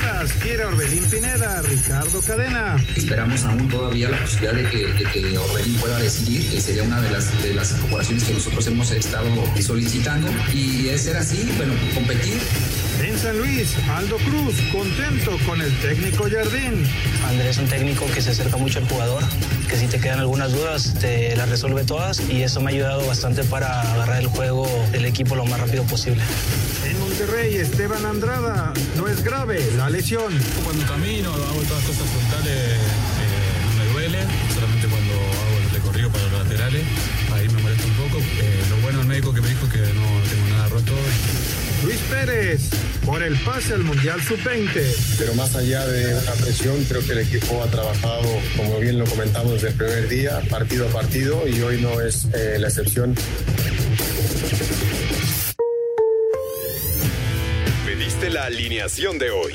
Chivas quiere Orbelín Pineda, Ricardo Cadena. Esperamos aún todavía la posibilidad de que, de que Orbelín pueda decidir, que sería una de las, de las incorporaciones que nosotros hemos estado solicitando. Y de ser así, bueno, competir. En San Luis, Aldo Cruz, contento con el técnico Jardín. Andrés es un técnico que se acerca mucho al jugador, que si te quedan algunas dudas, te las resuelve todas y eso me ha ayudado bastante para agarrar el juego del equipo lo más rápido posible. En Monterrey, Esteban Andrada, no es grave la lesión. Cuando camino, hago todas las cosas frontales, eh, no me duele, solamente cuando hago el recorrido para los laterales, ahí me molesta un poco. Eh, lo bueno del médico que me dijo es que no tengo nada roto. Luis Pérez, por el pase al Mundial Sub-20. Pero más allá de la presión, creo que el equipo ha trabajado, como bien lo comentamos desde el primer día, partido a partido, y hoy no es eh, la excepción. Pediste la alineación de hoy.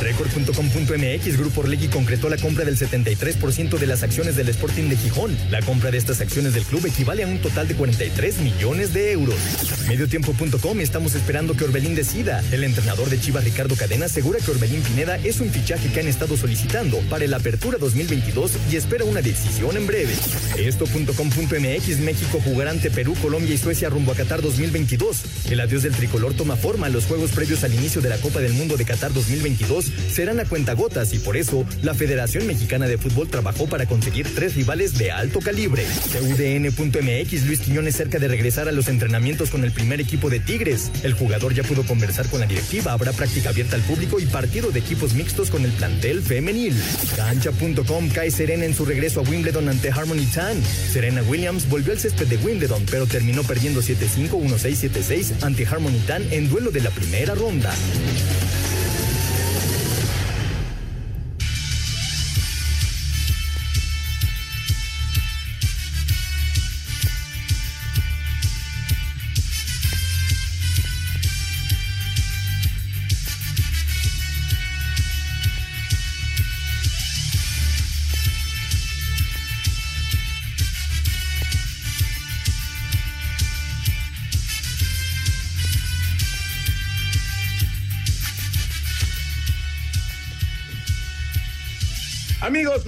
Record.com.mx Grupo Orlegui concretó la compra del 73% de las acciones del Sporting de Gijón. La compra de estas acciones del club equivale a un total de 43 millones de euros. Mediotiempo.com estamos esperando que Orbelín decida. El entrenador de Chivas Ricardo Cadena asegura que Orbelín Pineda es un fichaje que han estado solicitando para el Apertura 2022 y espera una decisión en breve. Esto.com.mx México jugará ante Perú, Colombia y Suecia rumbo a Qatar 2022. El adiós del tricolor toma forma. Los juegos previos al inicio de la Copa del Mundo de Qatar 2022 serán a cuentagotas y por eso la Federación Mexicana de Fútbol trabajó para conseguir tres rivales de alto calibre. UDN.mx Luis Quiñones cerca de regresar a los entrenamientos con el primer equipo de Tigres. El jugador ya pudo conversar con la directiva, habrá práctica abierta al público y partido de equipos mixtos con el plantel femenil. Cancha.com cae Serena en su regreso a Wimbledon ante Harmony Tan. Serena Williams volvió al césped de Wimbledon, pero terminó perdiendo 7-5, 1-6, 7-6 ante Harmony Tan en duelo de la primera ronda.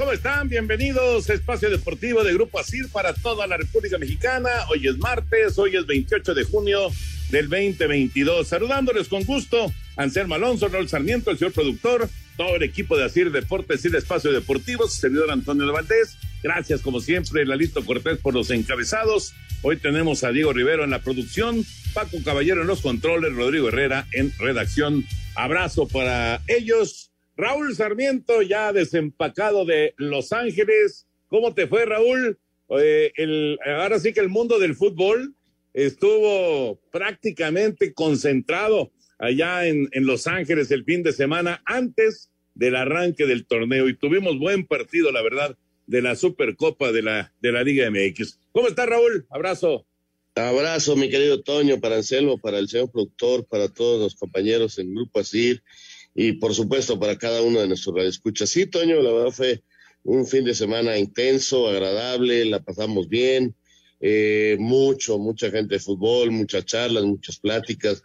¿Cómo están? Bienvenidos a Espacio Deportivo de Grupo Asir para toda la República Mexicana. Hoy es martes, hoy es 28 de junio del 2022. Saludándoles con gusto, Anselmo Alonso, Raúl Sarmiento, el señor productor, todo el equipo de Asir Deportes y de Espacio Deportivo, su servidor Antonio de Valdés. Gracias, como siempre, Lalito Cortés por los encabezados. Hoy tenemos a Diego Rivero en la producción, Paco Caballero en los controles, Rodrigo Herrera en redacción. Abrazo para ellos. Raúl Sarmiento, ya desempacado de Los Ángeles. ¿Cómo te fue, Raúl? Eh, el, ahora sí que el mundo del fútbol estuvo prácticamente concentrado allá en, Los Ángeles el fin de semana antes del arranque del torneo y tuvimos buen partido, la verdad, de la Supercopa de la, de la Liga MX. ¿Cómo está, Raúl? Abrazo. Abrazo, mi querido Toño, para Anselmo, para el señor productor, para todos los compañeros en Grupo Asir y por supuesto para cada uno de nuestros radioescuchas. Sí, Toño, la verdad fue un fin de semana intenso, agradable, la pasamos bien, eh, mucho, mucha gente de fútbol, muchas charlas, muchas pláticas.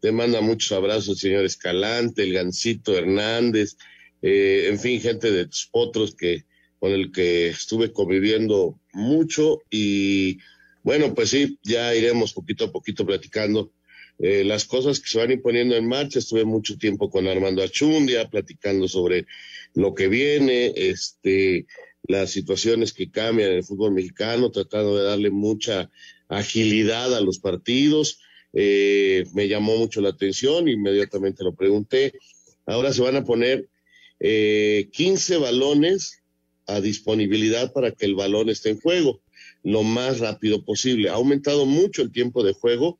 Te manda muchos abrazos señor Escalante, el Gancito Hernández, eh, en fin, gente de tus otros que, con el que estuve conviviendo mucho y bueno, pues sí, ya iremos poquito a poquito platicando eh, las cosas que se van imponiendo en marcha. Estuve mucho tiempo con Armando Achundia platicando sobre lo que viene, este, las situaciones que cambian en el fútbol mexicano, tratando de darle mucha agilidad a los partidos. Eh, me llamó mucho la atención, inmediatamente lo pregunté. Ahora se van a poner eh, 15 balones a disponibilidad para que el balón esté en juego lo más rápido posible. Ha aumentado mucho el tiempo de juego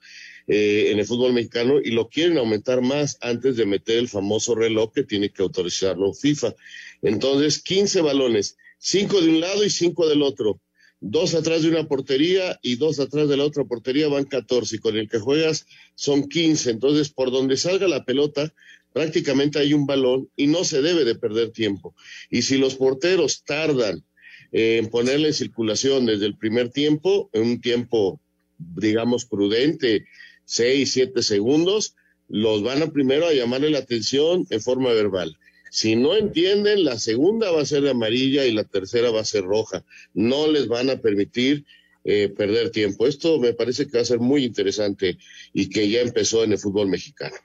eh, en el fútbol mexicano y lo quieren aumentar más antes de meter el famoso reloj que tiene que autorizarlo FIFA. Entonces, 15 balones, 5 de un lado y 5 del otro. Dos atrás de una portería y dos atrás de la otra portería van 14 y con el que juegas son 15. Entonces, por donde salga la pelota, prácticamente hay un balón y no se debe de perder tiempo. Y si los porteros tardan en ponerle en circulación desde el primer tiempo, en un tiempo, digamos, prudente, seis, siete segundos, los van a primero a llamarle la atención en forma verbal. Si no entienden, la segunda va a ser amarilla y la tercera va a ser roja. No les van a permitir eh, perder tiempo. Esto me parece que va a ser muy interesante y que ya empezó en el fútbol mexicano.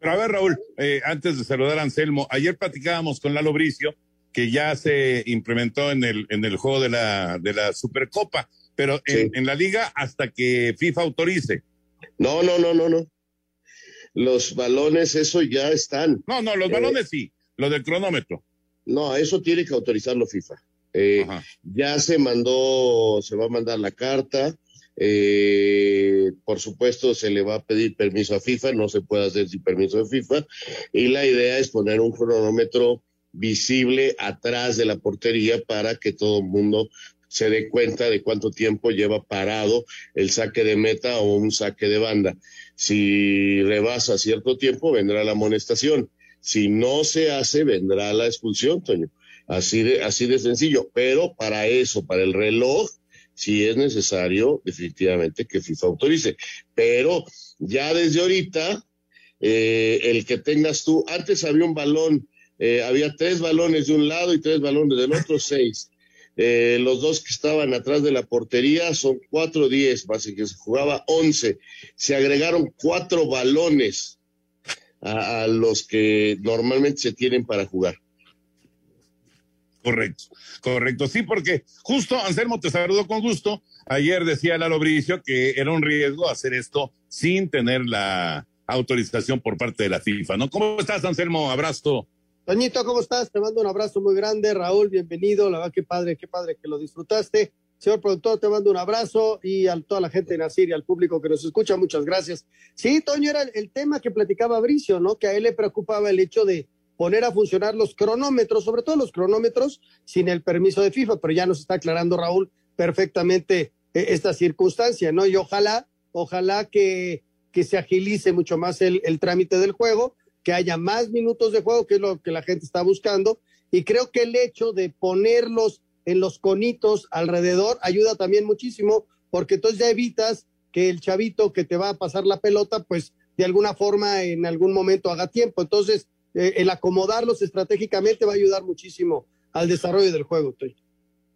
Pero a ver, Raúl, eh, antes de saludar a Anselmo, ayer platicábamos con Lalo Bricio que ya se implementó en el, en el juego de la, de la Supercopa, pero en, en la liga hasta que FIFA autorice. No, no, no, no, no. Los balones, eso ya están. No, no, los Eh, balones sí, lo del cronómetro. No, eso tiene que autorizarlo FIFA. Eh, ya se mandó, se va a mandar la carta. eh, por supuesto, se le va a pedir permiso a FIFA, no se puede hacer sin permiso de FIFA. Y la idea es poner un cronómetro visible atrás de la portería para que todo el mundo se dé cuenta de cuánto tiempo lleva parado el saque de meta o un saque de banda. Si rebasa cierto tiempo, vendrá la amonestación. Si no se hace, vendrá la expulsión, Toño. Así de, así de sencillo. Pero para eso, para el reloj, sí es necesario definitivamente que FIFA autorice. Pero ya desde ahorita, eh, el que tengas tú, antes había un balón, eh, había tres balones de un lado y tres balones del otro, seis. Eh, los dos que estaban atrás de la portería son cuatro diez, básicamente se jugaba once. Se agregaron cuatro balones a, los que normalmente se tienen para jugar. Correcto, correcto. Sí, porque justo Anselmo te saludó con gusto. Ayer decía Lalo Bricio que era un riesgo hacer esto sin tener la autorización por parte de la FIFA, ¿no? ¿Cómo estás, Anselmo? Abrazo. Toñito, ¿cómo estás? Te mando un abrazo muy grande. Raúl, bienvenido. La verdad, qué padre, qué padre que lo disfrutaste. Señor productor, te mando un abrazo y a toda la gente de Nacir y al público que nos escucha, muchas gracias. Sí, Toño, era el, el tema que platicaba Bricio, ¿no? Que a él le preocupaba el hecho de poner a funcionar los cronómetros, sobre todo los cronómetros, sin el permiso de FIFA, pero ya nos está aclarando Raúl perfectamente eh, esta circunstancia, ¿no? Y ojalá, ojalá que, que se agilice mucho más el, el trámite del juego, que haya más minutos de juego, que es lo que la gente está buscando, y creo que el hecho de ponerlos en los conitos alrededor ayuda también muchísimo, porque entonces ya evitas que el chavito que te va a pasar la pelota, pues de alguna forma en algún momento haga tiempo. Entonces, eh, el acomodarlos estratégicamente va a ayudar muchísimo al desarrollo del juego. Toy.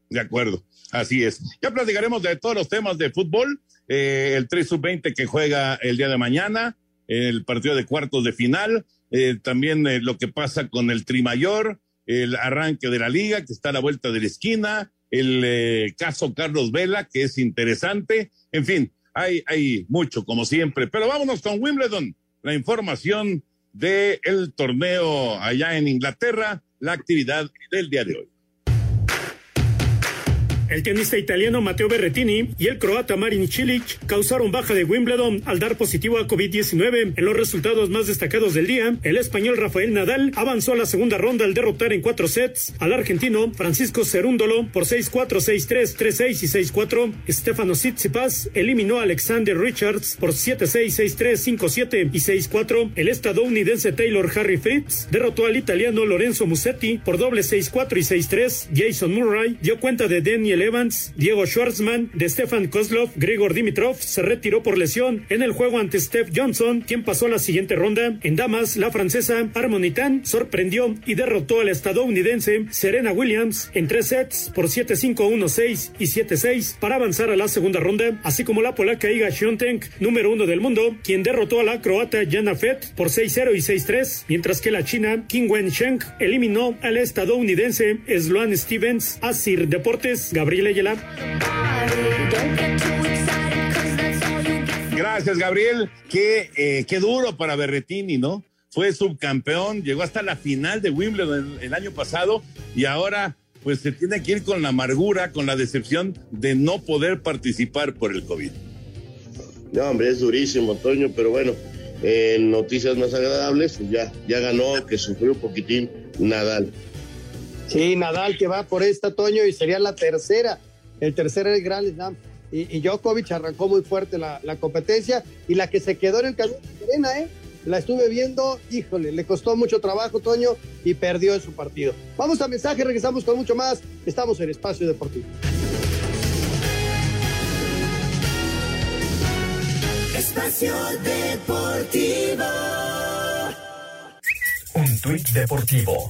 De acuerdo, así es. Ya platicaremos de todos los temas de fútbol, eh, el 3 sub-20 que juega el día de mañana, el partido de cuartos de final, eh, también eh, lo que pasa con el Trimayor, el arranque de la liga que está a la vuelta de la esquina, el eh, caso Carlos Vela que es interesante, en fin, hay, hay mucho como siempre, pero vámonos con Wimbledon, la información del el torneo allá en Inglaterra, la actividad del día de hoy. El tenista italiano Matteo Berrettini y el croata Marin Cilic causaron baja de Wimbledon al dar positivo a COVID-19. En los resultados más destacados del día, el español Rafael Nadal avanzó a la segunda ronda al derrotar en cuatro sets al argentino Francisco Cerúndolo por 6-4, 6-3, 3-6 y 6-4. Stefano Tsitsipas eliminó a Alexander Richards por 7-6, 6-3, 5-7 y 6-4. El estadounidense Taylor Harry Fritz derrotó al italiano Lorenzo Musetti por doble 6-4 y 6-3. Jason Murray dio cuenta de Daniel Evans, Diego Schwartzman, de Stefan Kozlov, Grigor Dimitrov se retiró por lesión en el juego ante Steph Johnson, quien pasó a la siguiente ronda. En damas, la francesa Harmonitan sorprendió y derrotó a la estadounidense Serena Williams en tres sets por 7-5, 1-6 y 7-6 para avanzar a la segunda ronda, así como la polaca Iga Świątek, número uno del mundo, quien derrotó a la croata Jana Fett por 6-0 y 6-3, mientras que la china King Wen Sheng eliminó al estadounidense Sloan Stevens. Asir Deportes, Gabriel Ayala. Gracias, Gabriel. Qué, eh, qué duro para Berretini, ¿no? Fue subcampeón, llegó hasta la final de Wimbledon el, el año pasado y ahora pues se tiene que ir con la amargura, con la decepción de no poder participar por el COVID. No, hombre, es durísimo, Toño, pero bueno, en noticias más agradables, pues ya, ya ganó, que sufrió un poquitín Nadal. Sí, Nadal que va por esta, Toño, y sería la tercera, el tercer el Grand Slam. Y, y Djokovic arrancó muy fuerte la, la, competencia y la que se quedó en el camino Serena, ¿eh? La estuve viendo, híjole, le costó mucho trabajo, Toño, y perdió en su partido. Vamos a mensaje, regresamos con mucho más. Estamos en Espacio Deportivo. Espacio Deportivo. Un tuit deportivo.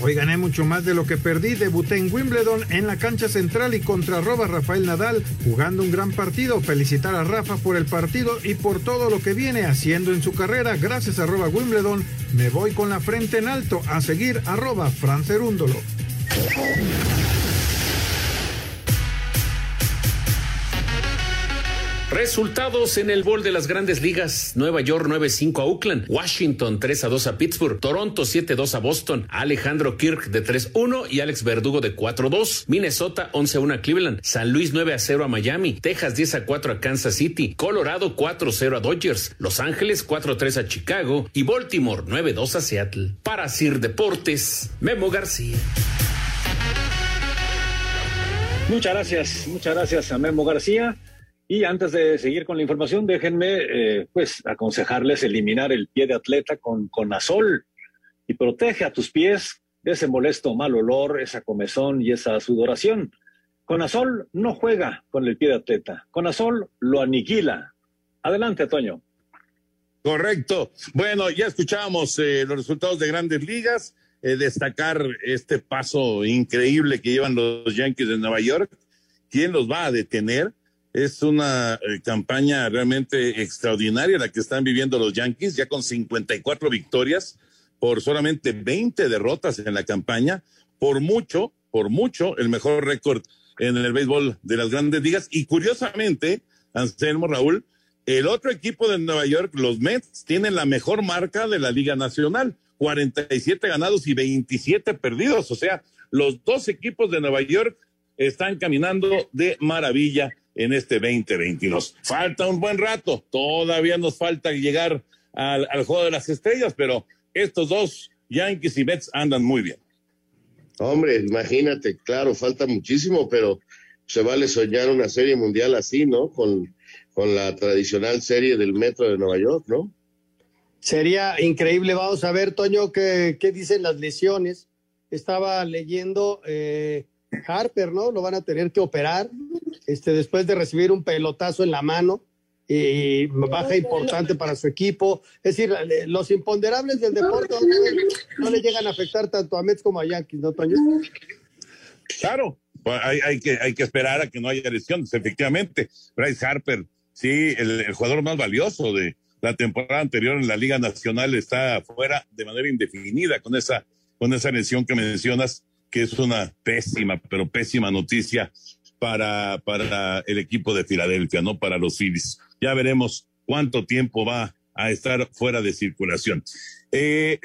Hoy gané mucho más de lo que perdí. Debuté en Wimbledon en la cancha central y contra arroba Rafael Nadal, jugando un gran partido. Felicitar a Rafa por el partido y por todo lo que viene haciendo en su carrera. Gracias arroba Wimbledon. Me voy con la frente en alto a seguir arroba Francerúndolo. Resultados en el bol de las grandes ligas. Nueva York 9-5 a Oakland. Washington 3-2 a Pittsburgh. Toronto 7-2 a Boston. Alejandro Kirk de 3-1 y Alex Verdugo de 4-2. Minnesota 11-1 a Cleveland. San Luis 9-0 a Miami. Texas 10-4 a Kansas City. Colorado 4-0 a Dodgers. Los Ángeles 4-3 a Chicago. Y Baltimore 9-2 a Seattle. Para Sir Deportes, Memo García. Muchas gracias, muchas gracias a Memo García. Y antes de seguir con la información, déjenme eh, pues aconsejarles eliminar el pie de atleta con Conazol y protege a tus pies de ese molesto mal olor, esa comezón y esa sudoración. Conazol no juega con el pie de atleta, Conazol lo aniquila. Adelante, Toño. Correcto. Bueno, ya escuchábamos eh, los resultados de grandes ligas, eh, destacar este paso increíble que llevan los Yankees de Nueva York. ¿Quién los va a detener? Es una eh, campaña realmente extraordinaria la que están viviendo los Yankees, ya con 54 victorias por solamente 20 derrotas en la campaña, por mucho, por mucho, el mejor récord en el béisbol de las grandes ligas. Y curiosamente, Anselmo Raúl, el otro equipo de Nueva York, los Mets, tienen la mejor marca de la Liga Nacional, 47 ganados y 27 perdidos. O sea, los dos equipos de Nueva York están caminando de maravilla en este 2022. Falta un buen rato, todavía nos falta llegar al, al, juego de las estrellas, pero estos dos, Yankees y Mets, andan muy bien. Hombre, imagínate, claro, falta muchísimo, pero se vale soñar una serie mundial así, ¿no? Con, con la tradicional serie del Metro de Nueva York, ¿no? Sería increíble, vamos a ver, Toño, qué, qué dicen las lesiones. Estaba leyendo eh, Harper, ¿no? Lo van a tener que operar este, después de recibir un pelotazo en la mano y baja importante para su equipo. Es decir, los imponderables del deporte no le llegan a afectar tanto a Mets como a Yankees, ¿no, Toño? Claro, hay, hay, que, hay que esperar a que no haya lesiones, efectivamente. Bryce Harper, sí, el, el jugador más valioso de la temporada anterior en la Liga Nacional está fuera de manera indefinida con esa, con esa lesión que mencionas, que es una pésima, pero pésima noticia para, para el equipo de Filadelfia, no para los Phillies. Ya veremos cuánto tiempo va a estar fuera de circulación. Eh,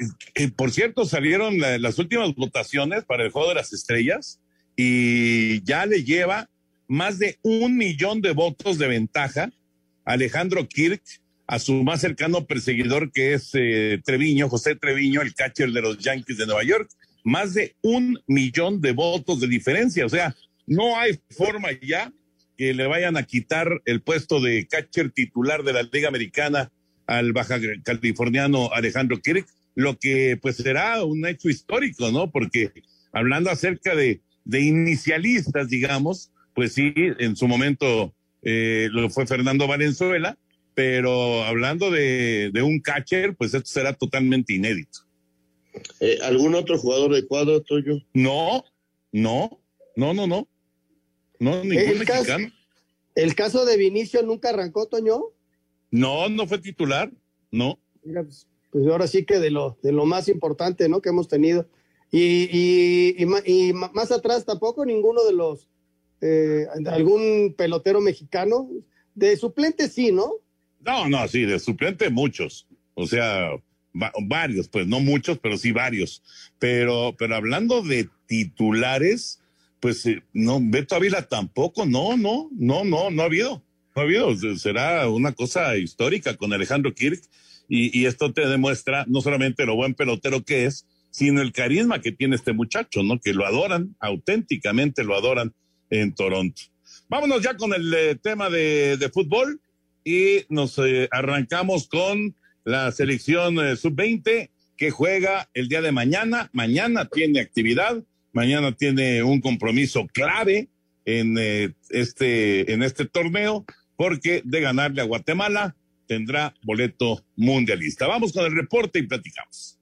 por cierto, salieron la, las últimas votaciones para el Juego de las Estrellas y ya le lleva más de un millón de votos de ventaja Alejandro Kirk a su más cercano perseguidor que es eh, Treviño, José Treviño, el catcher de los Yankees de Nueva York. Más de un millón de votos de diferencia. O sea, no hay forma ya que le vayan a quitar el puesto de catcher titular de la Liga Americana al baja californiano Alejandro Kirk, lo que pues será un hecho histórico, ¿no? Porque hablando acerca de inicialistas, digamos, pues sí, en su momento eh, lo fue Fernando Valenzuela, pero hablando de, de, un catcher, pues esto será totalmente inédito. Eh, ¿Algún otro jugador de cuadro tuyo? No, no, no, no, no. No, ningún el mexicano. Caso, ¿El caso de Vinicio nunca arrancó, Toño? No, no fue titular, no. Mira, pues, pues ahora sí que de lo, de lo más importante, ¿no? Que hemos tenido. Y, y, y, y más atrás tampoco ninguno de los, eh, algún pelotero mexicano. De suplente sí, ¿no? No, no, sí, de suplente muchos. O sea, va, varios, pues no muchos, pero sí varios. Pero, pero hablando de titulares, pues eh, no, Beto Ávila tampoco, no, no, no, no, no ha habido. No ha habido. Será una cosa histórica con Alejandro Kirk. Y, y esto te demuestra no solamente lo buen pelotero que es, sino el carisma que tiene este muchacho, ¿no? Que lo adoran, auténticamente lo adoran en Toronto. Vámonos ya con el eh, tema de, de, fútbol y nos eh, arrancamos con la selección eh, sub-20 que juega el día de mañana. Mañana tiene actividad, mañana tiene un compromiso clave en, eh, este, en este torneo porque de ganarle a Guatemala tendrá boleto mundialista. Vamos con el reporte y platicamos.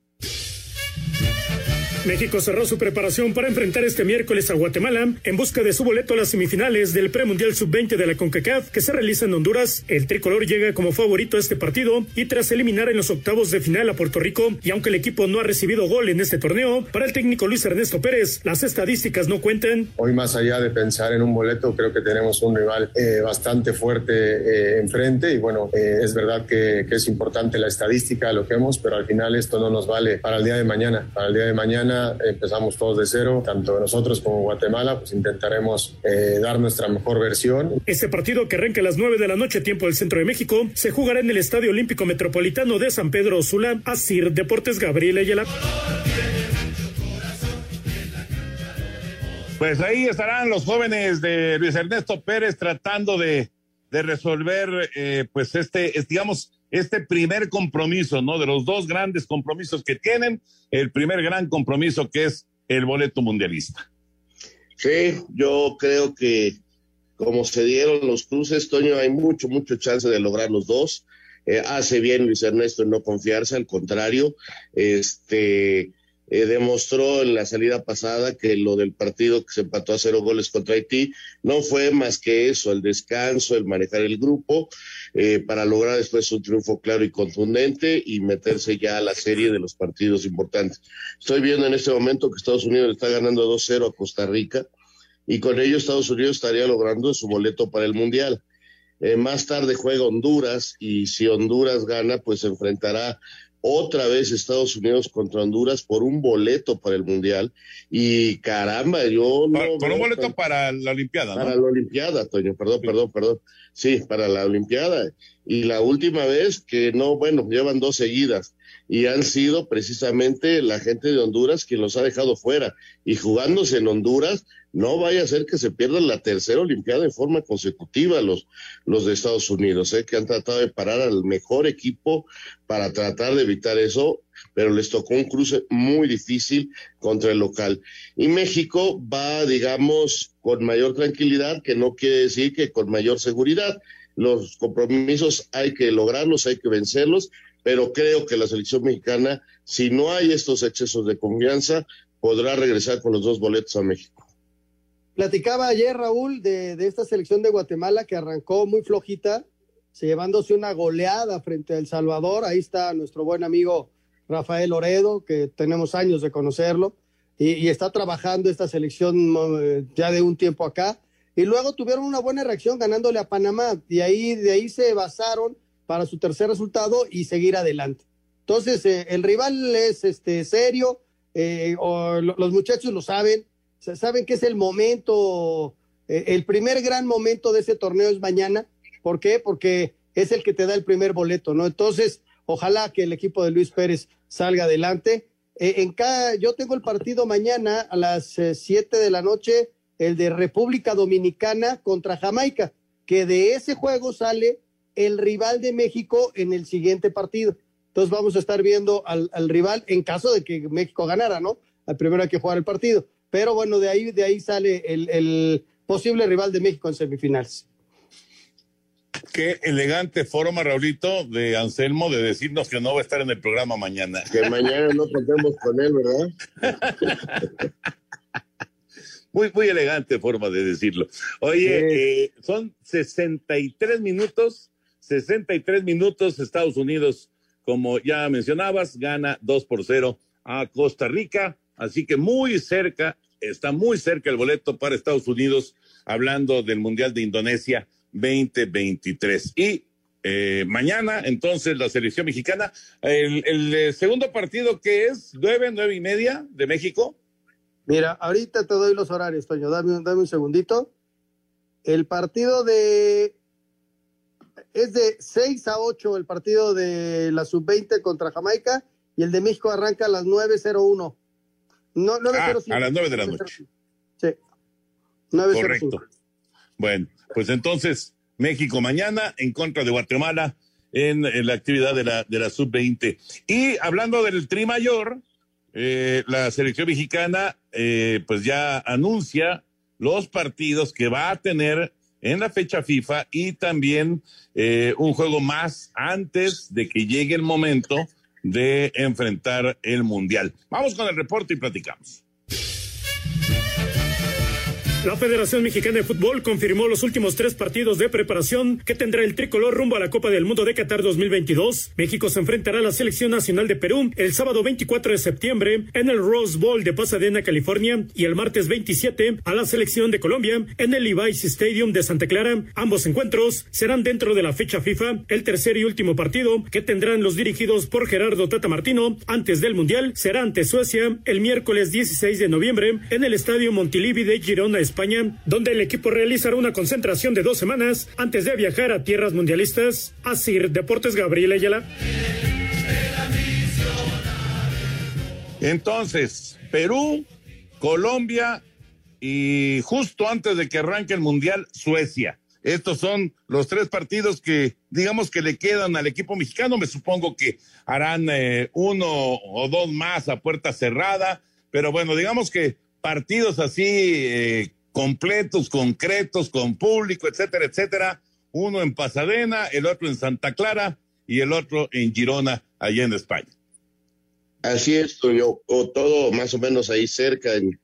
México cerró su preparación para enfrentar este miércoles a Guatemala en busca de su boleto a las semifinales del premundial sub-20 de la CONCACAF que se realiza en Honduras. El tricolor llega como favorito a este partido y tras eliminar en los octavos de final a Puerto Rico y aunque el equipo no ha recibido gol en este torneo, para el técnico Luis Ernesto Pérez las estadísticas no cuentan. Hoy más allá de pensar en un boleto, creo que tenemos un rival eh, bastante fuerte eh, enfrente y bueno, eh, es verdad que, que es importante la estadística, lo que hemos, pero al final esto no nos vale para el día de mañana. Para el día de mañana empezamos todos de cero, tanto nosotros como Guatemala, pues intentaremos eh, dar nuestra mejor versión. Este partido que arranca a las 9 de la noche, tiempo del centro de México, se jugará en el Estadio Olímpico Metropolitano de San Pedro Sula, Asir Deportes Gabriel Ayala. Pues ahí estarán los jóvenes de Luis Ernesto Pérez tratando de, de resolver, eh, pues este, es, digamos, este primer compromiso, ¿no? De los dos grandes compromisos que tienen, el primer gran compromiso que es el boleto mundialista. Sí, yo creo que como se dieron los cruces, Toño, hay mucho, mucho chance de lograr los dos. Eh, hace bien Luis Ernesto en no confiarse, al contrario, este eh, demostró en la salida pasada que lo del partido que se empató a cero goles contra Haití no fue más que eso, el descanso, el manejar el grupo, eh, para lograr después un triunfo claro y contundente y meterse ya a la serie de los partidos importantes. Estoy viendo en este momento que Estados Unidos está ganando 2-0 a Costa Rica y con ello Estados Unidos estaría logrando su boleto para el Mundial. Eh, más tarde juega Honduras y si Honduras gana, pues se enfrentará otra vez Estados Unidos contra Honduras por un boleto para el Mundial. Y caramba, yo no. Por, por un boleto tan... para la Olimpiada, Para ¿no? la Olimpiada, Toño, perdón, sí. perdón, perdón. Sí, para la Olimpiada. Y la última vez que no, bueno, llevan dos seguidas. Y han sido precisamente la gente de Honduras quien los ha dejado fuera. Y jugándose en Honduras, no vaya a ser que se pierdan la tercera Olimpiada en forma consecutiva los, los de Estados Unidos, ¿eh? que han tratado de parar al mejor equipo para tratar de evitar eso, pero les tocó un cruce muy difícil contra el local. Y México va, digamos, con mayor tranquilidad, que no quiere decir que con mayor seguridad. Los compromisos hay que lograrlos, hay que vencerlos, pero creo que la selección mexicana, si no hay estos excesos de confianza, podrá regresar con los dos boletos a México. Platicaba ayer Raúl de, de, esta selección de Guatemala que arrancó muy flojita, se llevándose una goleada frente a El Salvador. Ahí está nuestro buen amigo Rafael Oredo, que tenemos años de conocerlo, y, está trabajando esta selección eh, ya de un tiempo acá. Y luego tuvieron una buena reacción ganándole a Panamá, y ahí, de ahí se basaron para su tercer resultado y seguir adelante. Entonces, eh, el rival es este, serio, eh, los muchachos lo saben, saben que es el momento, eh, el primer gran momento de ese torneo es mañana. ¿Por qué? Porque es el que te da el primer boleto, ¿no? Entonces, ojalá que el equipo de Luis Pérez salga adelante. Eh, en cada, yo tengo el partido mañana a las 7 eh, de la noche, el de República Dominicana contra Jamaica, que de ese juego sale el rival de México en el siguiente partido. Entonces vamos a estar viendo al, al rival en caso de que México ganara, ¿no? Al primero hay que jugar el partido pero bueno, de ahí, de ahí sale el, el posible rival de México en semifinales. Qué elegante forma, Raulito, de Anselmo de decirnos que no va a estar en el programa mañana. Que mañana no contemos con él, ¿verdad? Muy, muy elegante forma de decirlo. Oye, eh, son 63 minutos, 63 minutos Estados Unidos, como ya mencionabas, gana 2 por 0 a Costa Rica, así que muy cerca, está muy cerca el boleto para Estados Unidos, hablando del Mundial de Indonesia 2023. Y eh, mañana, entonces, la selección mexicana, el, eh, segundo partido que es nueve, nueve y media de México. Mira, ahorita te doy los horarios, Toño, dame, dame un segundito. El partido de... Es de 6 a 8 el partido de la sub-20 contra Jamaica y el de México arranca a las 9.01. No, 9.05. Ah, a las nueve de la noche. Sí. 9.05. Correcto. Bueno, pues entonces México mañana en contra de Guatemala en, en la actividad de la, de la sub-20. Y hablando del Tri Mayor, eh, la selección mexicana eh, pues ya anuncia los partidos que va a tener en la fecha FIFA y también eh, un juego más antes de que llegue el momento de enfrentar el Mundial. Vamos con el reporte y platicamos. La Federación Mexicana de Fútbol confirmó los últimos tres partidos de preparación que tendrá el tricolor rumbo a la Copa del Mundo de Qatar 2022. México se enfrentará a la Selección Nacional de Perú el sábado 24 de septiembre en el Rose Bowl de Pasadena, California, y el martes 27 a la Selección de Colombia en el Levi's Stadium de Santa Clara. Ambos encuentros serán dentro de la fecha FIFA. El tercer y último partido que tendrán los dirigidos por Gerardo Tata Martino antes del Mundial será ante Suecia el miércoles 16 de noviembre en el Estadio Montilivi de Girona, España, donde el equipo realizará una concentración de dos semanas antes de viajar a tierras mundialistas. Asir Deportes Gabriel Ayala. Entonces, Perú, Colombia y justo antes de que arranque el Mundial, Suecia. Estos son los tres partidos que, digamos, que le quedan al equipo mexicano. Me supongo que harán eh, uno o dos más a puerta cerrada. Pero bueno, digamos que partidos así eh, completos, concretos, con público, etcétera, etcétera. Uno en Pasadena, el otro en Santa Clara y el otro en Girona, allá en España. Así es, Toño, o todo más o menos ahí cerca en,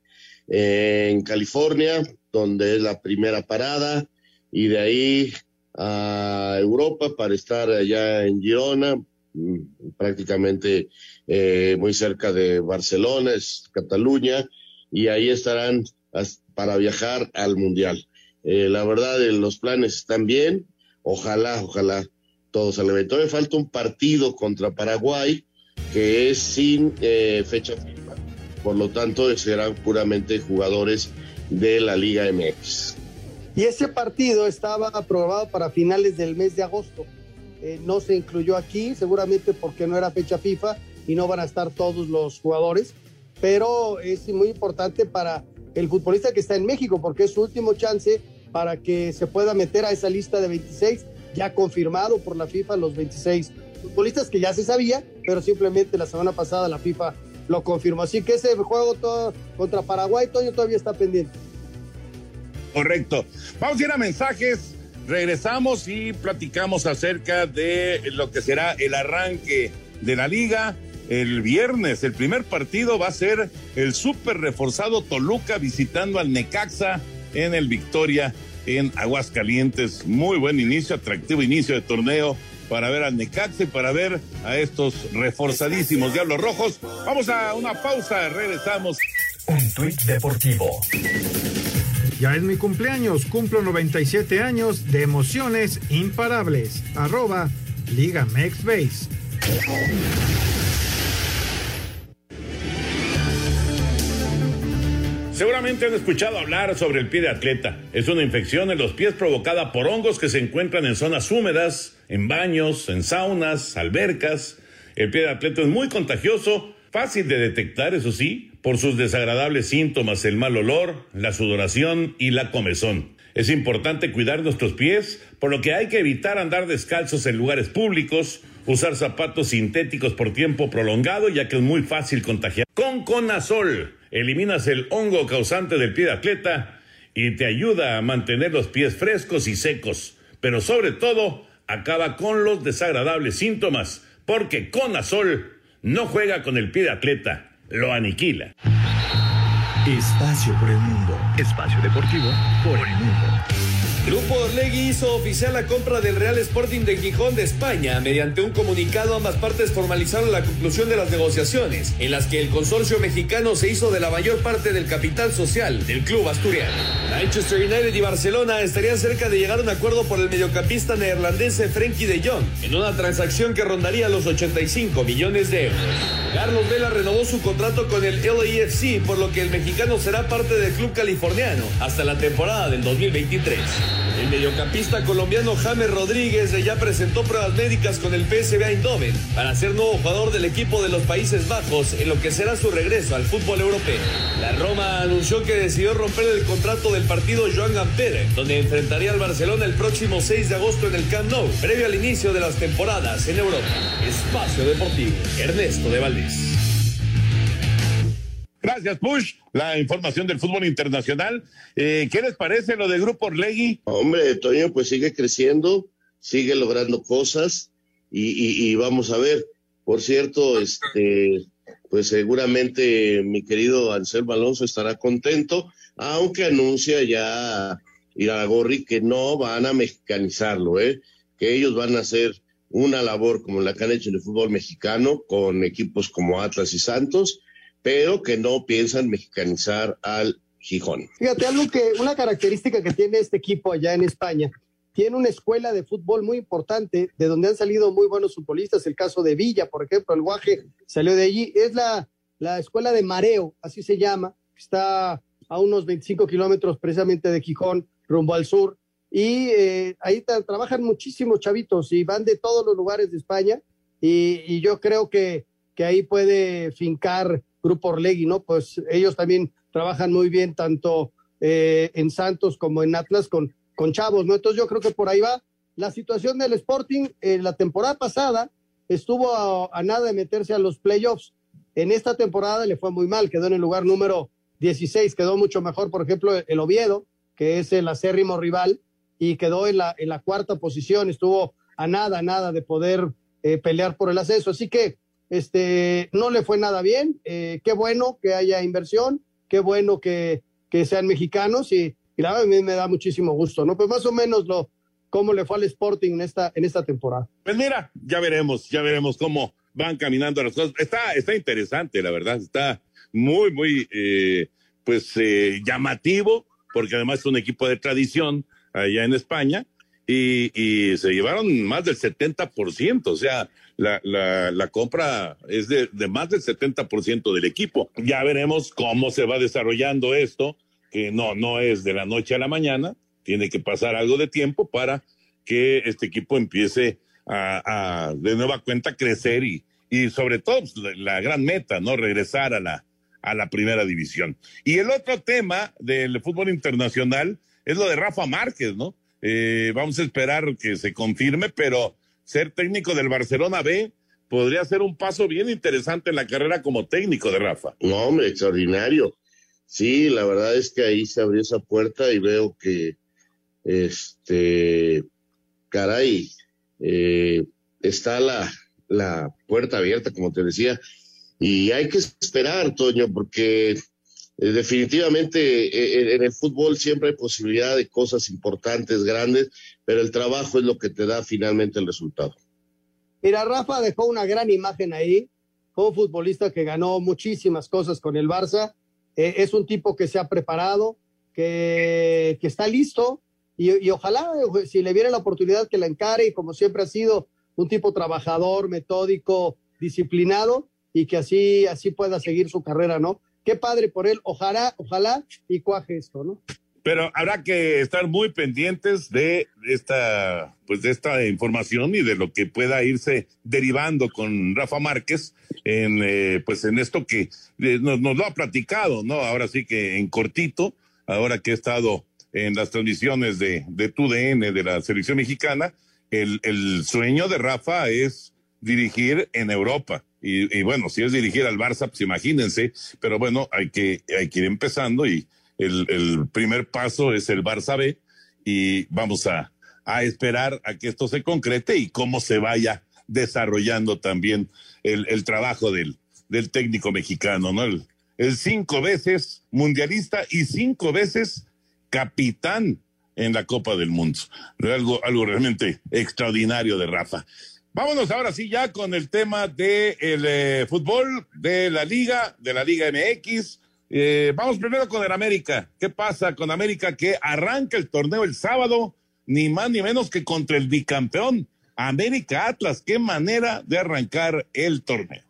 California, donde es la primera parada, y de ahí a Europa para estar allá en Girona, mm, prácticamente eh, muy cerca de Barcelona, es Cataluña, y ahí estarán as- para viajar al Mundial. Eh, la verdad, eh, los planes están bien, ojalá, ojalá todo salga bien. Todavía falta un partido contra Paraguay, que es sin eh, fecha FIFA. Por lo tanto, serán puramente jugadores de la Liga MX. Y ese partido estaba programado para finales del mes de agosto. No se incluyó aquí, seguramente porque no era fecha FIFA y no van a estar todos los jugadores, pero es muy importante para el futbolista que está en México porque es su último chance para que se pueda meter a esa lista de 26, ya confirmado por la FIFA los 26 futbolistas que ya se sabía, pero simplemente la semana pasada la FIFA lo confirmó. Así que ese juego todo contra Paraguay, Toño, todavía está pendiente. Correcto. Vamos a ir a mensajes. Regresamos y platicamos acerca de lo que será el arranque de la liga. El viernes, el primer partido va a ser el súper reforzado Toluca visitando al Necaxa en el Victoria en Aguascalientes. Muy buen inicio, atractivo inicio de torneo para ver al Necaxa y para ver a estos reforzadísimos Diablos Rojos. Vamos a una pausa, regresamos. Un tuit deportivo. Ya es mi cumpleaños, cumplo 97 años de emociones imparables. Arroba Liga Mex Base. Seguramente han escuchado hablar sobre el pie de atleta. Es una infección en los pies provocada por hongos que se encuentran en zonas húmedas, en baños, en saunas, albercas. El pie de atleta es muy contagioso, fácil de detectar, eso sí, por sus desagradables síntomas, el mal olor, la sudoración y la comezón. Es importante cuidar nuestros pies, por lo que hay que evitar andar descalzos en lugares públicos, usar zapatos sintéticos por tiempo prolongado, ya que es muy fácil contagiar. Con Conazol, eliminas el hongo causante del pie de atleta y te ayuda a mantener los pies frescos y secos, pero sobre todo acaba con los desagradables síntomas, porque Conazol no juega con el pie de atleta, lo aniquila. Espacio por el mundo. Espacio deportivo por el mundo. Grupo Orlegui hizo oficial la compra del Real Sporting de Gijón de España. Mediante un comunicado, ambas partes formalizaron la conclusión de las negociaciones, en las que el consorcio mexicano se hizo de la mayor parte del capital social del club asturiano. Manchester United y Barcelona estarían cerca de llegar a un acuerdo por el mediocampista neerlandés Frenkie de Jong, en una transacción que rondaría los 85 millones de euros. Carlos Vela renovó su contrato con el LAFC, por lo que el mexicano será parte del club californiano hasta la temporada del 2023. El mediocampista colombiano James Rodríguez ya presentó pruebas médicas con el PSV Eindhoven para ser nuevo jugador del equipo de los Países Bajos en lo que será su regreso al fútbol europeo. La Roma anunció que decidió romper el contrato del partido Joan Gamper, donde enfrentaría al Barcelona el próximo 6 de agosto en el Camp Nou, previo al inicio de las temporadas en Europa. Espacio Deportivo, Ernesto de Valdés. Gracias, Push. La información del fútbol internacional. Eh, ¿Qué les parece lo de Grupo Orlegui? Hombre, Toño, pues sigue creciendo, sigue logrando cosas y, y, y vamos a ver. Por cierto, este, pues seguramente mi querido Anselmo Alonso estará contento, aunque anuncia ya Iragorri que no van a mexicanizarlo, ¿eh? que ellos van a hacer una labor como la que han hecho en el fútbol mexicano con equipos como Atlas y Santos pero que no piensan mexicanizar al Gijón. Fíjate, algo que, una característica que tiene este equipo allá en España, tiene una escuela de fútbol muy importante, de donde han salido muy buenos futbolistas, el caso de Villa, por ejemplo, el Guaje salió de allí, es la, la escuela de Mareo, así se llama, está a unos 25 kilómetros precisamente de Gijón, rumbo al sur, y eh, ahí tra trabajan muchísimos chavitos y van de todos los lugares de España, y, y yo creo que, que ahí puede fincar Grupo Orlegui, ¿no? Pues ellos también trabajan muy bien tanto eh, en Santos como en Atlas con, con chavos, ¿no? Entonces yo creo que por ahí va. La situación del Sporting, en la temporada pasada estuvo a, a, nada de meterse a los playoffs. En esta temporada le fue muy mal, quedó en el lugar número 16, quedó mucho mejor, por ejemplo, el Oviedo, que es el acérrimo rival, y quedó en la, en la cuarta posición, estuvo a nada, a nada de poder eh, pelear por el ascenso. Así que este, no le fue nada bien. Eh, qué bueno que haya inversión, qué bueno que, que sean mexicanos y, y, la verdad a mí me da muchísimo gusto, ¿no? Pues más o menos lo, cómo le fue al Sporting en esta, en esta temporada. Pues mira, ya veremos, ya veremos cómo van caminando las cosas. Está, está interesante, la verdad, está muy, muy, eh, pues, eh, llamativo, porque además es un equipo de tradición allá en España. Y, y se llevaron más del 70%, o sea, la, la, la, compra es de, más del 70% del equipo. Ya veremos cómo se va desarrollando esto, que no, no es de la noche a la mañana, tiene que pasar algo de tiempo para que este equipo empiece a, de nueva cuenta crecer y, y sobre todo pues, la, la, gran meta, ¿no? Regresar a la, a la primera división. Y el otro tema del fútbol internacional es lo de Rafa Márquez, ¿no? Eh, vamos a esperar que se confirme, pero ser técnico del Barcelona B podría ser un paso bien interesante en la carrera como técnico de Rafa. No, hombre, extraordinario. Sí, la verdad es que ahí se abrió esa puerta y veo que, este, caray, eh, está la, la puerta abierta, como te decía, y hay que esperar, Toño, porque eh, definitivamente eh, en el fútbol siempre hay posibilidad de cosas importantes, grandes, pero el trabajo es lo que te da finalmente el resultado. Mira, Rafa dejó una gran imagen ahí, fue un futbolista que ganó muchísimas cosas con el Barça, eh, es un tipo que se ha preparado, que, que está listo, y, ojalá si le viene la oportunidad que la encare, y como siempre ha sido un tipo trabajador, metódico, disciplinado, y que así, así pueda seguir su carrera, ¿no? Qué padre por él, ojalá, ojalá y cuaje esto, ¿no? Pero habrá que estar muy pendientes de esta, pues de esta información y de lo que pueda irse derivando con Rafa Márquez en, eh, pues en esto que eh, nos, nos, lo ha platicado, ¿no? Ahora sí que en cortito, ahora que he estado en las transmisiones de, de TUDN, de la selección mexicana, el, el sueño de Rafa es dirigir en Europa. Y, y, bueno, si es dirigir al Barça, pues imagínense, pero bueno, hay que, hay que ir empezando y el, primer paso es el Barça B y vamos a, a esperar a que esto se concrete y cómo se vaya desarrollando también el, el trabajo del, del técnico mexicano, ¿no? El, el cinco veces mundialista y cinco veces capitán en la Copa del Mundo. Algo, algo realmente extraordinario de Rafa. Vámonos ahora sí ya con el tema del de eh, fútbol, de la liga, de la Liga MX. Eh, vamos primero con el América. ¿Qué pasa con América que arranca el torneo el sábado? Ni más ni menos que contra el bicampeón América Atlas. Qué manera de arrancar el torneo.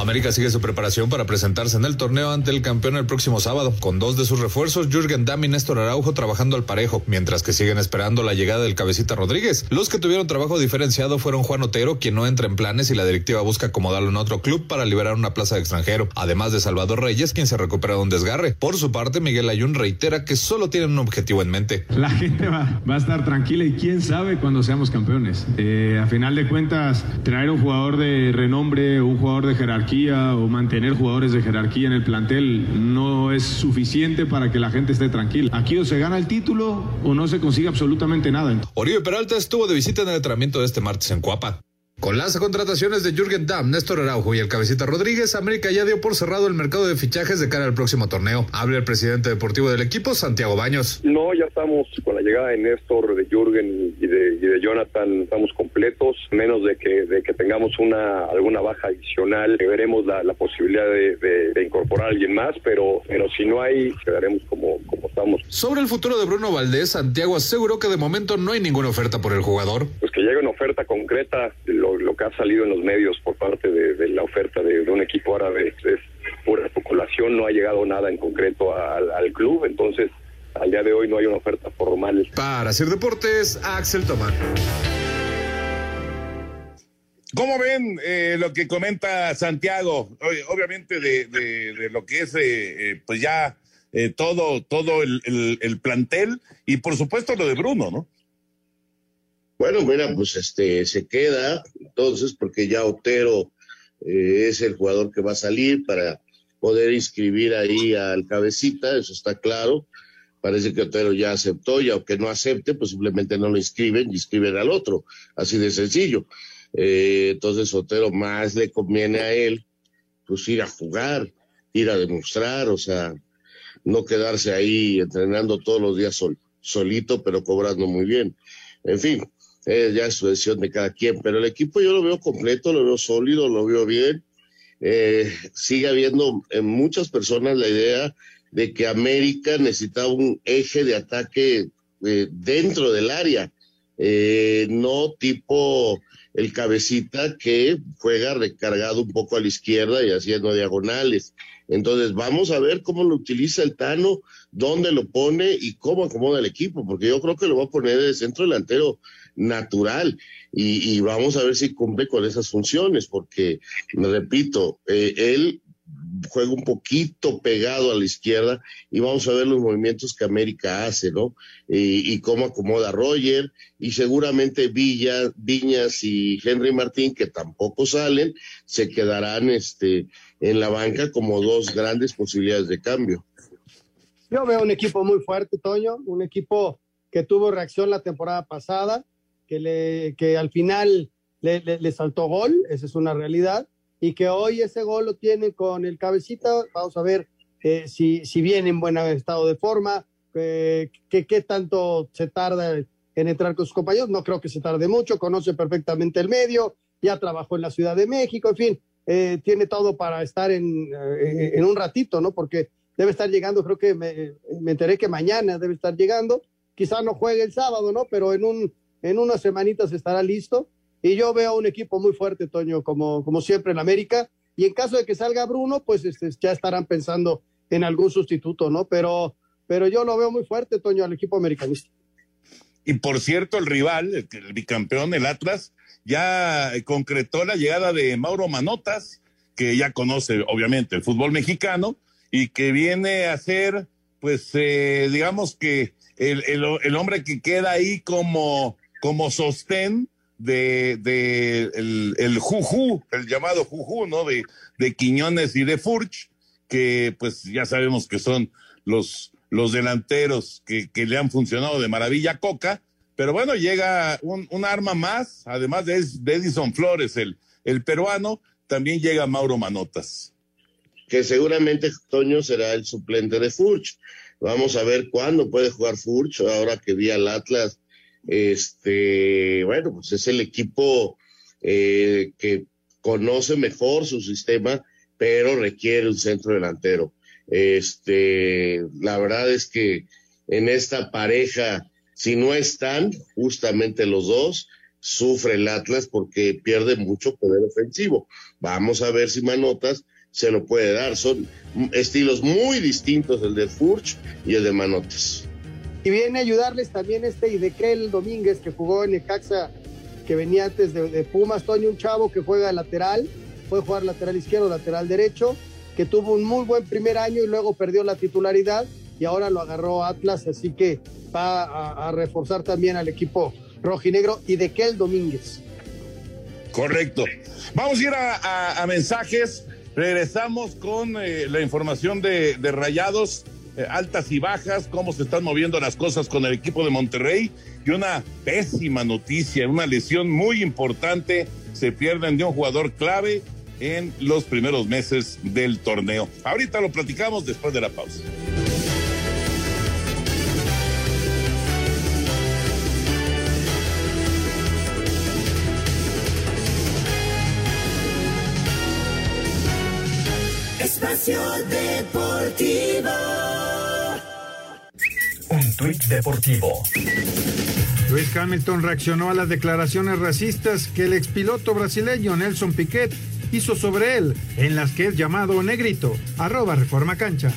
América sigue su preparación para presentarse en el torneo ante el campeón el próximo sábado, con dos de sus refuerzos, Jürgen Damm y Néstor Araujo trabajando al parejo, mientras que siguen esperando la llegada del cabecita Rodríguez. Los que tuvieron trabajo diferenciado fueron Juan Otero, quien no entra en planes y la directiva busca acomodarlo en otro club para liberar una plaza de extranjero, además de Salvador Reyes, quien se recupera de un desgarre. Por su parte, Miguel Ayun reitera que solo tienen un objetivo en mente. La gente va, a estar tranquila y quién sabe cuando seamos campeones. Eh, a final de cuentas, traer un jugador de renombre, un jugador de jerarquía o mantener tener jugadores de jerarquía en el plantel no es suficiente para que la gente esté tranquila. Aquí o se gana el título o no se consigue absolutamente nada. Oribe Peralta estuvo de visita en el entrenamiento de este martes en Cuapa. Con las contrataciones de Jürgen Damm, Néstor Araujo y el Cabecita Rodríguez, América ya dio por cerrado el mercado de fichajes de cara al próximo torneo. Habla el presidente deportivo del equipo, Santiago Baños. No, ya estamos con la llegada de Néstor, de Jürgen y de, y de Jonathan, estamos completos, menos de que, de que tengamos una alguna baja adicional, que veremos la, la posibilidad de, de, de, incorporar a alguien más, pero, pero si no hay, quedaremos como, como estamos. Sobre el futuro de Bruno Valdés, Santiago aseguró que de momento no hay ninguna oferta por el jugador. Pues que llegue una oferta concreta, lo lo, que ha salido en los medios por parte de, de la oferta de, de, un equipo árabe es pura especulación, no ha llegado nada en concreto al, al, club, entonces al día de hoy no hay una oferta formal. Para hacer deportes, Axel Tomán. ¿Cómo ven eh, lo que comenta Santiago? Obviamente de, de, de lo que es eh, eh, pues ya todo, todo el, el, el plantel y por supuesto lo de Bruno, ¿no? Bueno, mira, pues este se queda entonces porque ya Otero eh, es el jugador que va a salir para poder inscribir ahí al cabecita, eso está claro. Parece que Otero ya aceptó y aunque no acepte, pues simplemente no lo inscriben y inscriben al otro, así de sencillo. Eh, entonces Otero más le conviene a él pues ir a jugar, ir a demostrar, o sea, no quedarse ahí entrenando todos los días sol, solito, pero cobrando muy bien. En fin, eh, ya es su decisión de cada quien, pero el equipo yo lo veo completo, lo veo sólido, lo veo bien. Eh, sigue habiendo en muchas personas la idea de que América necesita un eje de ataque eh, dentro del área, no tipo el cabecita que juega recargado un poco a la izquierda y haciendo diagonales. Entonces vamos a ver cómo lo utiliza el Tano, dónde lo pone y cómo acomoda el equipo, porque yo creo que lo va a poner de centro delantero natural y, vamos a ver si cumple con esas funciones, porque, repito, eh, él juega un poquito pegado a la izquierda y vamos a ver los movimientos que América hace, ¿no? Y, y cómo acomoda Roger y seguramente Villa, Viñas y Henry Martín, que tampoco salen, se quedarán este, en la banca como dos grandes posibilidades de cambio. Yo veo un equipo muy fuerte, Toño, un equipo que tuvo reacción la temporada pasada, que, le, que al final le, le, saltó gol, esa es una realidad, y que hoy ese gol lo tiene con el cabecita, vamos a ver eh, si, si viene en buen estado de forma, eh, qué tanto se tarda en entrar con sus compañeros, no creo que se tarde mucho, conoce perfectamente el medio, ya trabajó en la Ciudad de México, en fin, eh, tiene todo para estar en, en, un ratito, ¿no? Porque debe estar llegando, creo que me, me enteré que mañana debe estar llegando, quizá no juegue el sábado, ¿no? Pero en un en unas semanitas estará listo. Y yo veo un equipo muy fuerte, Toño, como, como siempre en América. Y en caso de que salga Bruno, pues este, ya estarán pensando en algún sustituto, ¿no? Pero, pero yo lo veo muy fuerte, Toño, al equipo americanista. Y por cierto, el rival, el, el bicampeón, el Atlas, ya concretó la llegada de Mauro Manotas, que ya conoce obviamente el fútbol mexicano y que viene a ser, pues, eh, digamos que el, el, el hombre que queda ahí como como sostén de, de el, el Juju, el llamado Juju, ¿no? De, de Quiñones y de Furch, que pues ya sabemos que son los, los delanteros que, que le han funcionado de maravilla Coca, pero bueno, llega un, arma más, además de, de Edison Flores, el, el peruano, también llega Mauro Manotas. Que seguramente Toño será el suplente de Furch. Vamos a ver cuándo puede jugar Furch, ahora que vi al Atlas. Este, bueno, pues es el equipo eh, que conoce mejor su sistema, pero requiere un centro delantero. Este, la verdad es que en esta pareja, si no están justamente los dos, sufre el Atlas porque pierde mucho poder ofensivo. Vamos a ver si Manotas se lo puede dar. Son estilos muy distintos el de Furch y el de Manotas. Y viene a ayudarles también este Idequel Domínguez que jugó en Necaxa, que venía antes de, de Pumas, Toño, un chavo que juega lateral, puede jugar lateral izquierdo, lateral derecho, que tuvo un muy buen primer año y luego perdió la titularidad y ahora lo agarró Atlas, así que va a, reforzar también al equipo rojinegro y de Kel Domínguez. Correcto. Vamos a ir a, mensajes. Regresamos con eh, la información de, de Rayados, eh, altas y bajas, cómo se están moviendo las cosas con el equipo de Monterrey y una pésima noticia, una lesión muy importante. Se pierden de un jugador clave en los primeros meses del torneo. Ahorita lo platicamos después de la pausa. Espacio Deportivo. Un tuit deportivo. Luis Hamilton reaccionó a las declaraciones racistas que el expiloto brasileño Nelson Piquet hizo sobre él, en las que es llamado negrito. Arroba Reforma Cancha.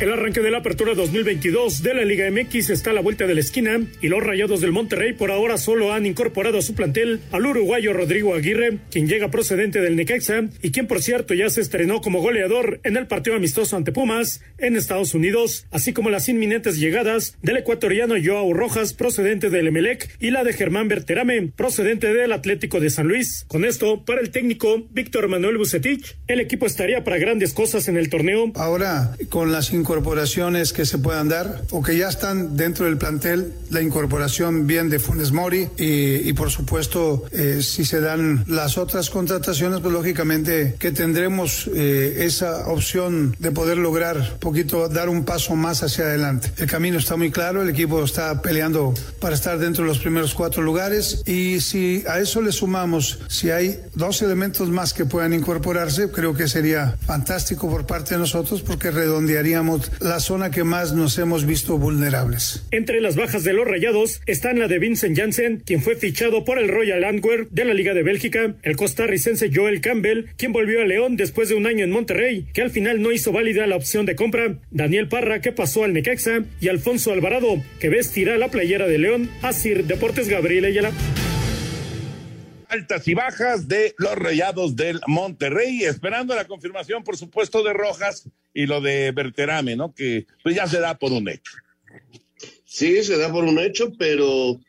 El arranque de la apertura 2022 de la Liga MX está a la vuelta de la esquina y los Rayados del Monterrey por ahora solo han incorporado a su plantel al uruguayo Rodrigo Aguirre, quien llega procedente del Necaxa y quien por cierto ya se estrenó como goleador en el partido amistoso ante Pumas en Estados Unidos, así como las inminentes llegadas del ecuatoriano Joao Rojas procedente del Emelec y la de Germán Berterame procedente del Atlético de San Luis. Con esto, para el técnico Víctor Manuel Bucetich, el equipo estaría para grandes cosas en el torneo. Ahora, con las incorporaciones que se puedan dar o que ya están dentro del plantel, la incorporación bien de Funes Mori y, y por supuesto eh, si se dan las otras contrataciones, pues lógicamente que tendremos eh, esa opción de poder lograr poquito, dar un paso más hacia adelante. El camino está muy claro, el equipo está peleando para estar dentro de los primeros cuatro lugares y si a eso le sumamos, si hay dos elementos más que puedan incorporarse, creo que sería fantástico por parte de nosotros porque redondearíamos la zona que más nos hemos visto vulnerables. Entre las bajas de los rayados están la de Vincent Janssen, quien fue fichado por el Royal Antwerp de la Liga de Bélgica, el costarricense Joel Campbell, quien volvió a León después de un año en Monterrey, que al final no hizo válida la opción de compra, Daniel Parra, que pasó al Necaxa, y Alfonso Alvarado, que vestirá la playera de León, Asir Deportes Gabriel Ayala altas y bajas de los Rayados del Monterrey, esperando la confirmación, por supuesto, de Rojas y lo de Berterame, ¿no? Que pues ya se da por un hecho. Sí, se da por un hecho, pero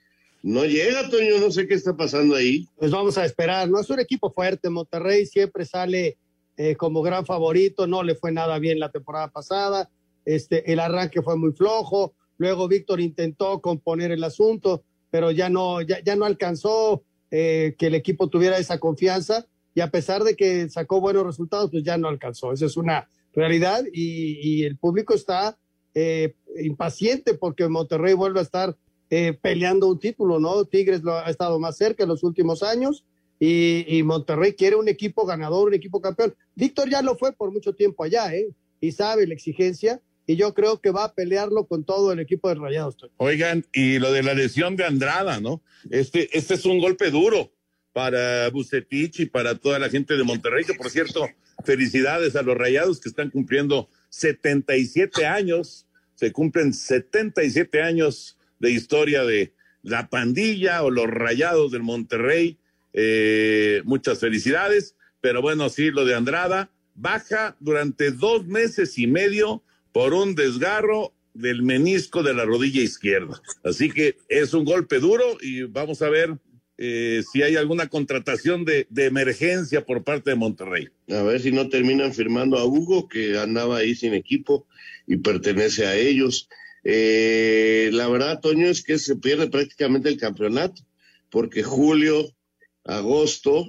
no llega, Toño, no sé qué está pasando ahí. Pues vamos a esperar, ¿no? Es un equipo fuerte, Monterrey siempre sale eh, como gran favorito, no le fue nada bien la temporada pasada, este, el arranque fue muy flojo, luego Víctor intentó componer el asunto, pero ya no, ya, ya no alcanzó eh, que el equipo tuviera esa confianza y a pesar de que sacó buenos resultados, pues ya no alcanzó. Esa es una realidad y, y el público está eh, impaciente porque Monterrey vuelve a estar eh, peleando un título, ¿no? Tigres lo ha estado más cerca en los últimos años y, y, Monterrey quiere un equipo ganador, un equipo campeón. Víctor ya lo fue por mucho tiempo allá, ¿eh? Y sabe la exigencia y yo creo que va a pelearlo con todo el equipo de Rayados. Oigan, y lo de la lesión de Andrada, ¿no? Este, este es un golpe duro para Bucetich y para toda la gente de Monterrey, que por cierto, felicidades a los Rayados que están cumpliendo 77 años, se cumplen 77 años de historia de la pandilla o los Rayados del Monterrey. Eh, muchas felicidades, pero bueno, sí, lo de Andrada baja durante dos meses y medio por un desgarro del menisco de la rodilla izquierda. Así que es un golpe duro y vamos a ver eh, si hay alguna contratación de, emergencia por parte de Monterrey. A ver si no terminan firmando a Hugo, que andaba ahí sin equipo y pertenece a ellos. Eh, la verdad, Toño, es que se pierde prácticamente el campeonato, porque julio, agosto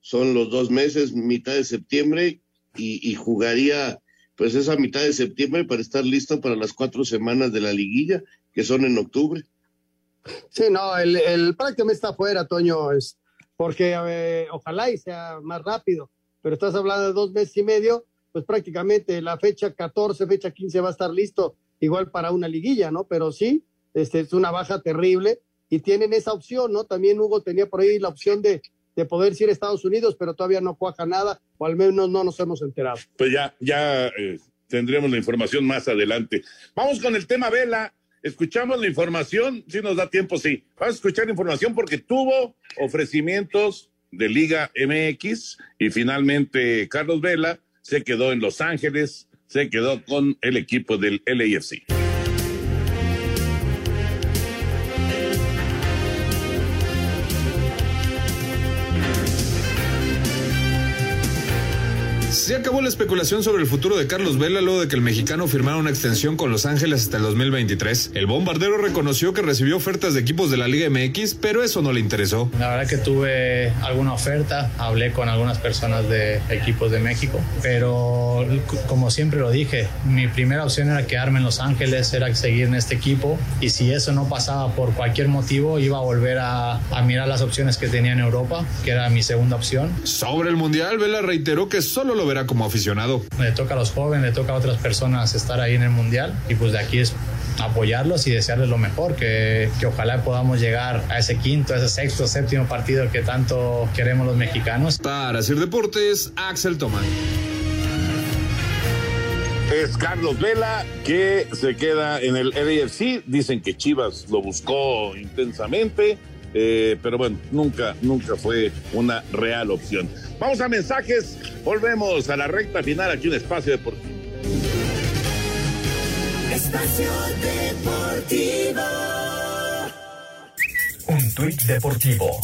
son los dos meses, mitad de septiembre, y jugaría pues esa mitad de septiembre para estar listo para las cuatro semanas de la liguilla, que son en octubre. Sí, no, el, el prácticamente está fuera, Toño, es porque ojalá y sea más rápido, pero estás hablando de dos meses y medio, pues prácticamente la fecha 14, fecha 15 va a estar listo, igual para una liguilla, ¿no? Pero sí, este es una baja terrible y tienen esa opción, ¿no? También Hugo tenía por ahí la opción de, de poder ir a Estados Unidos, pero todavía no cuaja nada, o al menos no nos hemos enterado. Pues ya, ya eh, tendremos la información más adelante. Vamos con el tema Vela. Escuchamos la información, si nos da tiempo, sí. Vamos a escuchar la información porque tuvo ofrecimientos de Liga MX y finalmente Carlos Vela se quedó en Los Ángeles, se quedó con el equipo del LAFC. Se acabó la especulación sobre el futuro de Carlos Vela luego de que el mexicano firmara una extensión con Los Ángeles hasta el 2023. El bombardero reconoció que recibió ofertas de equipos de la Liga MX, pero eso no le interesó. La verdad que tuve alguna oferta, hablé con algunas personas de equipos de México, pero como siempre lo dije, mi primera opción era quedarme en Los Ángeles, era seguir en este equipo y si eso no pasaba por cualquier motivo, iba a volver a, a mirar las opciones que tenía en Europa, que era mi segunda opción. Sobre el Mundial, Vela reiteró que solo lo verá como aficionado. Le toca a los jóvenes, le toca a otras personas estar ahí en el Mundial y pues de aquí es apoyarlos y desearles lo mejor, que, que, ojalá podamos llegar a ese quinto, a ese sexto, séptimo partido que tanto queremos los mexicanos. Para hacer deportes, Axel Tomán. Es Carlos Vela que se queda en el LAFC. Dicen que Chivas lo buscó intensamente, eh, pero bueno, nunca, nunca fue una real opción. Vamos a mensajes, volvemos a la recta final aquí en Espacio Deportivo. Espacio Deportivo. Un tuit deportivo.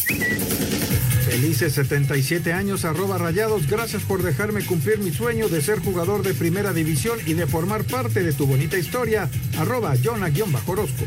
Felices 77 años, arroba rayados. Gracias por dejarme cumplir mi sueño de ser jugador de primera división y de formar parte de tu bonita historia. Arroba Jonah-Orozco.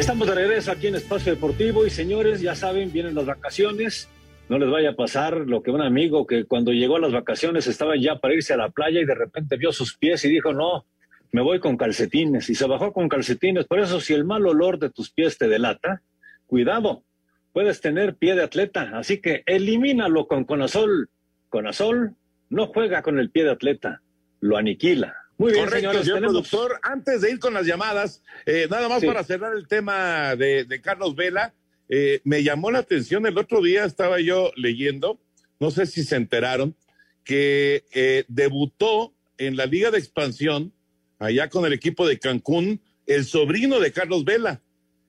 Estamos de regreso aquí en Espacio Deportivo y señores, ya saben, vienen las vacaciones. No les vaya a pasar lo que un amigo que cuando llegó a las vacaciones estaba ya para irse a la playa y de repente vio sus pies y dijo, no, me voy con calcetines. Y se bajó con calcetines. Por eso, si el mal olor de tus pies te delata, cuidado, puedes tener pie de atleta. Así que elimínalo con Conazol. Conazol no juega con el pie de atleta, lo aniquila. Muy bien, Correcto, señores. señor tenemos- productor. Antes de ir con las llamadas, eh, nada más Sí. para cerrar el tema de, de Carlos Vela, eh, me llamó la atención el otro día, estaba yo leyendo, no sé si se enteraron, que eh, debutó en la Liga de Expansión, allá con el equipo de Cancún, el sobrino de Carlos Vela.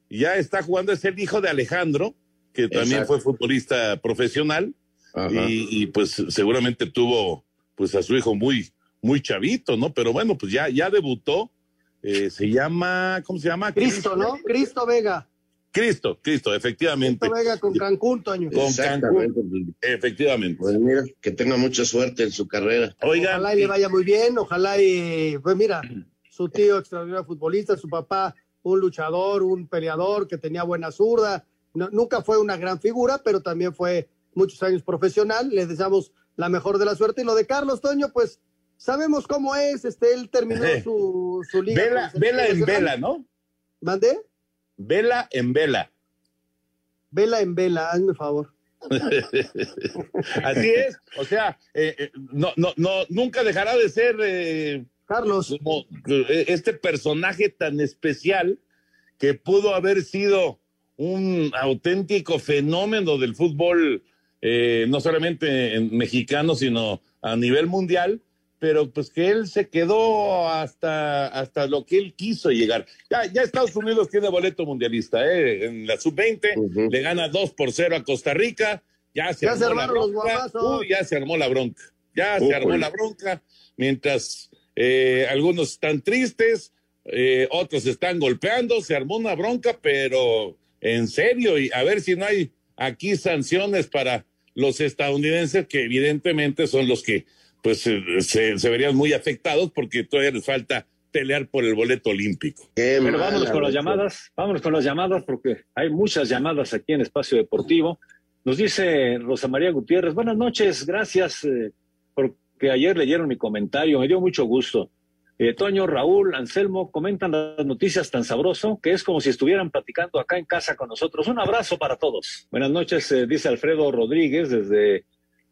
Ya está jugando, es el hijo de Alejandro, que también Exacto. fue futbolista profesional, y, y, pues seguramente tuvo pues a su hijo muy, muy chavito, ¿no? Pero bueno, pues ya, ya debutó. eh, se llama, ¿cómo se llama? Cristo, ¿no? Cristo Vega. Cristo, Cristo, efectivamente. Cristo Vega con Cancún, Toño. Con. Cancún, efectivamente. Pues mira, que tenga mucha suerte en su carrera. Oigan, Ojalá y le vaya muy bien, ojalá y, pues mira, su tío extraordinario futbolista, su papá un luchador, un peleador que tenía buena zurda, No- nunca fue una gran figura, pero también fue muchos años profesional, le deseamos la mejor de la suerte. Y lo de Carlos Toño, pues sabemos cómo es, este, él terminó su, su liga. vela, en vela. ¿no? ¿Mandé? Vela en vela. Vela en vela, hazme favor. Así es, o sea, eh, eh, no, no, no, nunca dejará de ser eh, Carlos. como eh, este personaje tan especial que pudo haber sido un auténtico fenómeno del fútbol, eh, no solamente en mexicano, sino a nivel mundial, pero pues que él se quedó hasta, hasta lo que él quiso llegar. Ya, ya Estados Unidos tiene boleto mundialista, ¿eh? En la sub-20 le gana 2 por 0 a Costa Rica, ya se Ya se armó la armaron los bronca. Uy, ya se armó la bronca, ya se armó la bronca, mientras eh, algunos están tristes, eh, otros están golpeando, se armó una bronca, pero en serio, y a ver si no hay aquí sanciones para los estadounidenses, que evidentemente son los que pues eh, se, se verían muy afectados porque todavía les falta pelear por el boleto olímpico. Pero vámonos con las llamadas, vámonos con las llamadas porque hay muchas llamadas aquí en Espacio Deportivo. Nos dice Rosa María Gutiérrez, buenas noches, gracias eh, porque ayer leyeron mi comentario, me dio mucho gusto. Eh, Toño, Raúl, Anselmo comentan las noticias tan sabroso que es como si estuvieran platicando acá en casa con nosotros. Un abrazo para todos. Buenas noches, eh, dice Alfredo Rodríguez desde...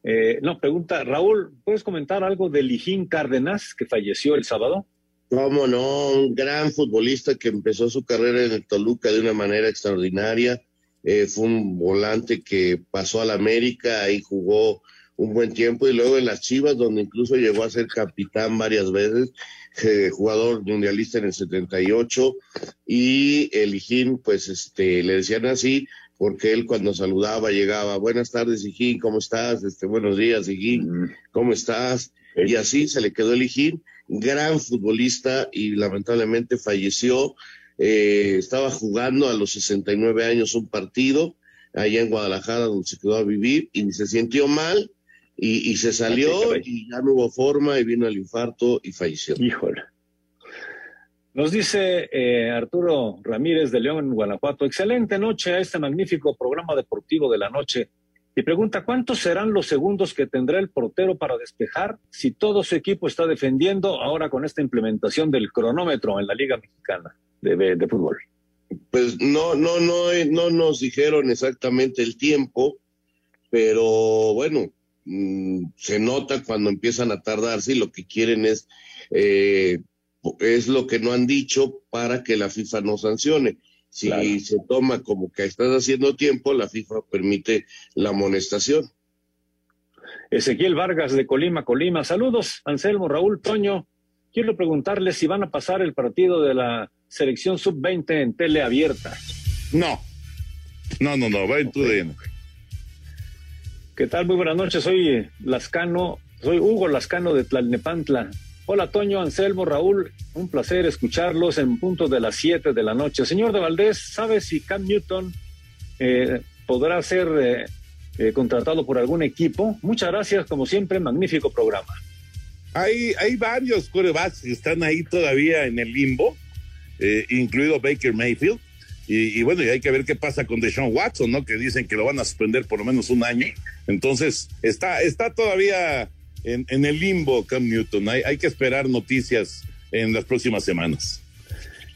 eh, no, pregunta, Raúl, ¿puedes comentar algo de Lijín Cárdenas que falleció el sábado? Cómo no, un gran futbolista que empezó su carrera en el Toluca de una manera extraordinaria. Eh, fue un volante que pasó al América y jugó un buen tiempo y luego en las Chivas donde incluso llegó a ser capitán varias veces, jugador mundialista en el 78 y el Hijín pues este le decían así porque él cuando saludaba llegaba, buenas tardes Hijín, ¿cómo estás? Este, buenos días Hijín, ¿cómo estás? Y así se le quedó el Hijín, gran futbolista y lamentablemente falleció. Eh, estaba jugando a los 69 años un partido allá en Guadalajara donde se quedó a vivir y se sintió mal y, y se salió y ya no hubo forma y vino el infarto y falleció. Híjole. Nos dice eh, Arturo Ramírez de León, Guanajuato, excelente noche a este magnífico programa deportivo de la noche. Y pregunta, ¿cuántos serán los segundos que tendrá el portero para despejar si todo su equipo está defendiendo ahora con esta implementación del cronómetro en la Liga Mexicana de, Fútbol? Pues no, no, no, no nos dijeron exactamente el tiempo, pero bueno, mm, se nota cuando empiezan a tardarse y lo que quieren es, eh, es lo que no han dicho para que la FIFA no sancione. Si Claro. se toma como que estás haciendo tiempo, la FIFA permite la amonestación. Ezequiel Vargas de Colima, Colima. Saludos, Anselmo, Raúl, Toño. Quiero preguntarles si van a pasar el partido de la selección sub-20 en tele abierta. No, no, no, no, va en tu DN. ¿Qué tal? Muy buenas noches. Soy Lascano, soy Hugo Lascano de Tlalnepantla. Hola, Toño, Anselmo, Raúl. Un placer escucharlos en punto de las 7 de la noche. Señor de Valdés, ¿sabe si Cam Newton eh, podrá ser eh, eh, contratado por algún equipo? Muchas gracias, como siempre, magnífico programa. Hay, hay varios quarterbacks que están ahí todavía en el limbo, incluido Baker Mayfield. Y, y bueno, y hay que ver qué pasa con Deshaun Watson, ¿no? Que dicen que lo van a suspender por lo menos un año. Entonces, está, está todavía en, en el limbo Cam Newton. Hay, hay que esperar noticias en las próximas semanas.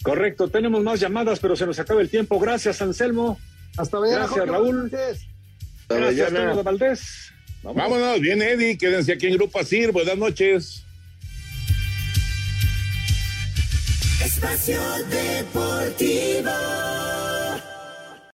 Correcto, tenemos más llamadas, pero se nos acaba el tiempo. Gracias, Anselmo. Hasta mañana. Gracias, Jorge, Raúl. Gracias, mañana. De Valdés. Vamos. Vámonos, viene Eddie, quédense aquí en Grupo Asir. Buenas noches. Espacio Deportivo.